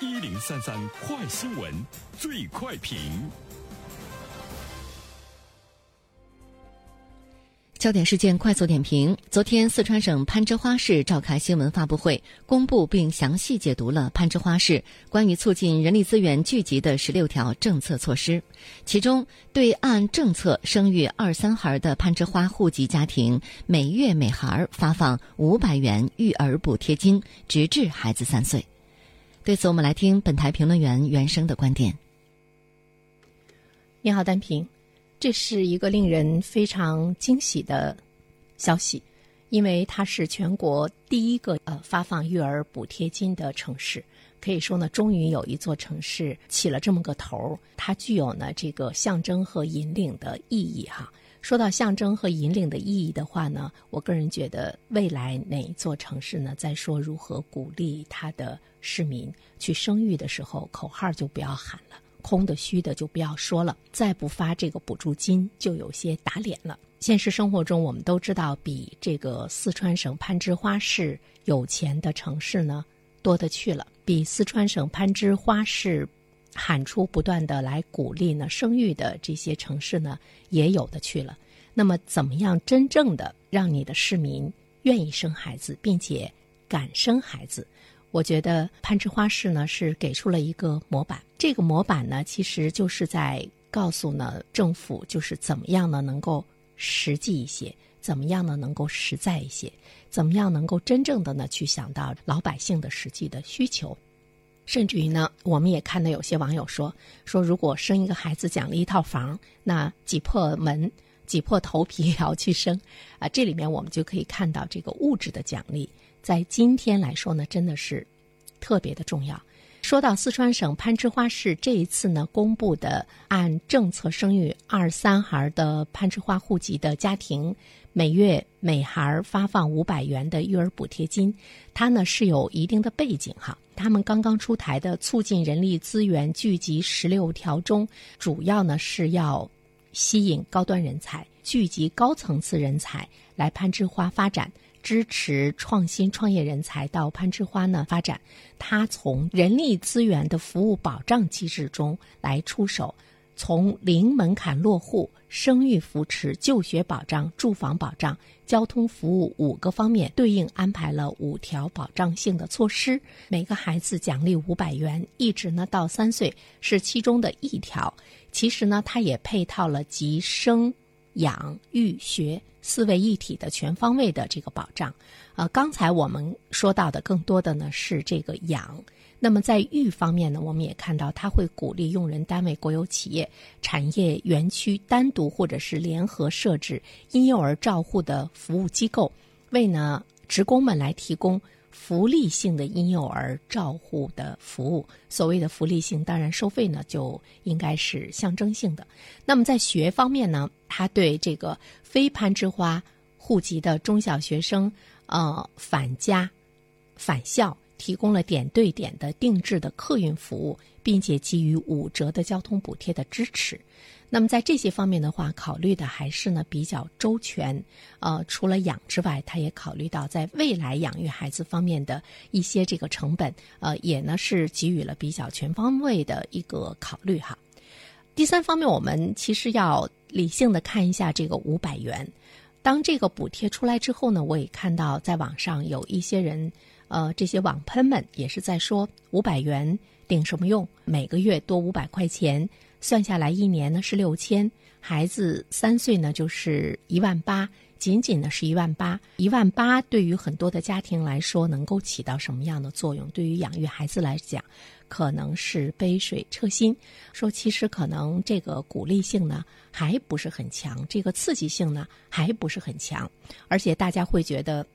一零三三快新闻，最快评。焦点事件快速点评：昨天，四川省攀枝花市召开新闻发布会，公布并详细解读了攀枝花市关于促进人力资源聚集的十六条政策措施。其中，对按政策生育二三孩的攀枝花户籍家庭，每月每孩发放五百元育儿补贴金，直至孩子三岁。对此，我们来听本台评论员袁生的观点。你好，单平。这是一个令人非常惊喜的消息，因为它是全国第一个呃发放育儿补贴金的城市。可以说呢，终于有一座城市起了这么个头儿，它具有呢这个象征和引领的意义哈。说到象征和引领的意义的话呢，我个人觉得未来哪一座城市呢，在说如何鼓励他的市民去生育的时候，口号就不要喊了。空的虚的就不要说了，再不发这个补助金就有些打脸了。现实生活中，我们都知道，比这个四川省攀枝花市有钱的城市呢多得去了。比四川省攀枝花市喊出不断的来鼓励呢生育的这些城市呢也有的去了。那么，怎么样真正的让你的市民愿意生孩子，并且敢生孩子？我觉得攀枝花市呢是给出了一个模板，这个模板呢其实就是在告诉呢政府，就是怎么样呢能够实际一些，怎么样呢能够实在一些，怎么样能够真正的呢去想到老百姓的实际的需求，甚至于呢，我们也看到有些网友说说如果生一个孩子奖励一套房，那挤破门、挤破头皮也要去生啊！这里面我们就可以看到这个物质的奖励。在今天来说呢，真的是特别的重要。说到四川省攀枝花市这一次呢公布的按政策生育二三孩的攀枝花户籍的家庭，每月每孩发放五百元的育儿补贴金，它呢是有一定的背景哈。他们刚刚出台的促进人力资源聚集十六条中，主要呢是要吸引高端人才，聚集高层次人才来攀枝花发展。支持创新创业人才到攀枝花呢发展，它从人力资源的服务保障机制中来出手，从零门槛落户、生育扶持、就学保障、住房保障、交通服务五个方面对应安排了五条保障性的措施，每个孩子奖励五百元，一直呢到三岁是其中的一条。其实呢，它也配套了集生。养育学四位一体的全方位的这个保障，呃，刚才我们说到的更多的呢是这个养，那么在育方面呢，我们也看到他会鼓励用人单位、国有企业、产业园区单独或者是联合设置婴幼儿照护的服务机构，为呢职工们来提供。福利性的婴幼儿照护的服务，所谓的福利性，当然收费呢就应该是象征性的。那么在学方面呢，他对这个非攀枝花户籍的中小学生，呃，返家返校提供了点对点的定制的客运服务，并且给予五折的交通补贴的支持。那么在这些方面的话，考虑的还是呢比较周全。呃，除了养之外，他也考虑到在未来养育孩子方面的一些这个成本，呃，也呢是给予了比较全方位的一个考虑哈。第三方面，我们其实要理性的看一下这个五百元。当这个补贴出来之后呢，我也看到在网上有一些人，呃，这些网喷们也是在说五百元顶什么用？每个月多五百块钱。算下来一年呢是六千，孩子三岁呢就是一万八，仅仅呢是一万八，一万八对于很多的家庭来说能够起到什么样的作用？对于养育孩子来讲，可能是杯水车薪。说其实可能这个鼓励性呢还不是很强，这个刺激性呢还不是很强，而且大家会觉得。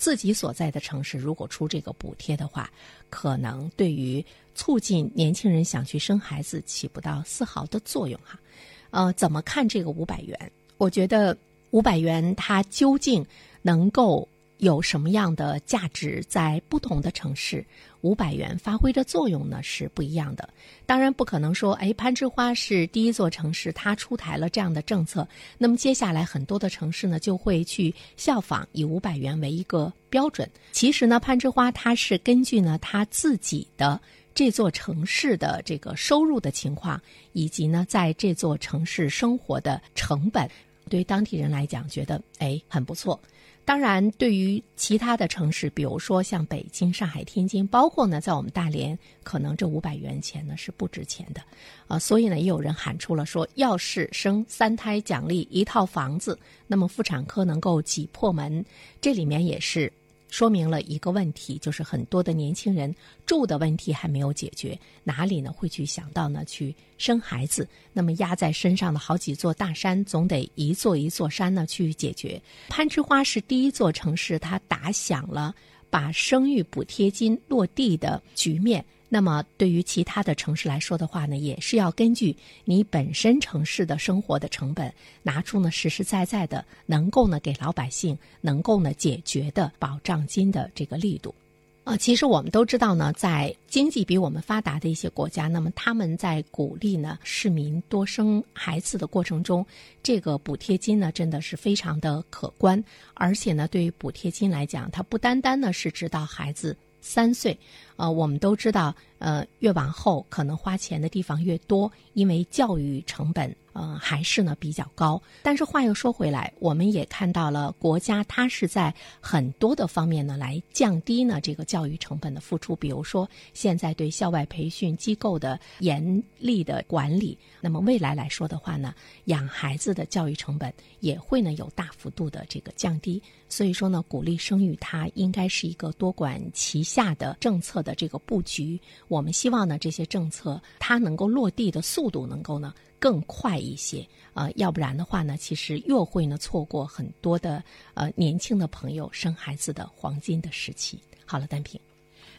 自己所在的城市如果出这个补贴的话，可能对于促进年轻人想去生孩子起不到丝毫的作用哈。呃，怎么看这个五百元？我觉得五百元它究竟能够。有什么样的价值，在不同的城市，五百元发挥的作用呢？是不一样的。当然不可能说，哎，攀枝花是第一座城市，它出台了这样的政策，那么接下来很多的城市呢就会去效仿，以五百元为一个标准。其实呢，攀枝花它是根据呢它自己的。这座城市的这个收入的情况，以及呢在这座城市生活的成本，对当地人来讲，觉得哎很不错。当然，对于其他的城市，比如说像北京、上海、天津，包括呢在我们大连，可能这五百元钱呢是不值钱的，啊，所以呢也有人喊出了说，要是生三胎奖励一套房子，那么妇产科能够挤破门，这里面也是。说明了一个问题，就是很多的年轻人住的问题还没有解决，哪里呢会去想到呢去生孩子？那么压在身上的好几座大山，总得一座一座山呢去解决。攀枝花是第一座城市，它打响了把生育补贴金落地的局面。那么，对于其他的城市来说的话呢，也是要根据你本身城市的生活的成本，拿出呢实实在在的能够呢给老百姓能够呢解决的保障金的这个力度。啊，其实我们都知道呢，在经济比我们发达的一些国家，那么他们在鼓励呢市民多生孩子的过程中，这个补贴金呢真的是非常的可观，而且呢，对于补贴金来讲，它不单单呢是指导孩子。三岁，啊，我们都知道，呃，越往后可能花钱的地方越多，因为教育成本。呃，还是呢比较高。但是话又说回来，我们也看到了国家它是在很多的方面呢来降低呢这个教育成本的付出。比如说，现在对校外培训机构的严厉的管理，那么未来来说的话呢，养孩子的教育成本也会呢有大幅度的这个降低。所以说呢，鼓励生育它应该是一个多管齐下的政策的这个布局。我们希望呢这些政策它能够落地的速度能够呢。更快一些，呃，要不然的话呢，其实又会呢错过很多的呃年轻的朋友生孩子的黄金的时期。好了，单平，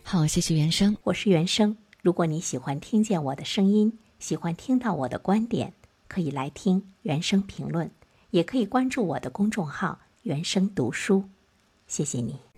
好，谢谢原生，我是原生。如果你喜欢听见我的声音，喜欢听到我的观点，可以来听原生评论，也可以关注我的公众号“原生读书”。谢谢你。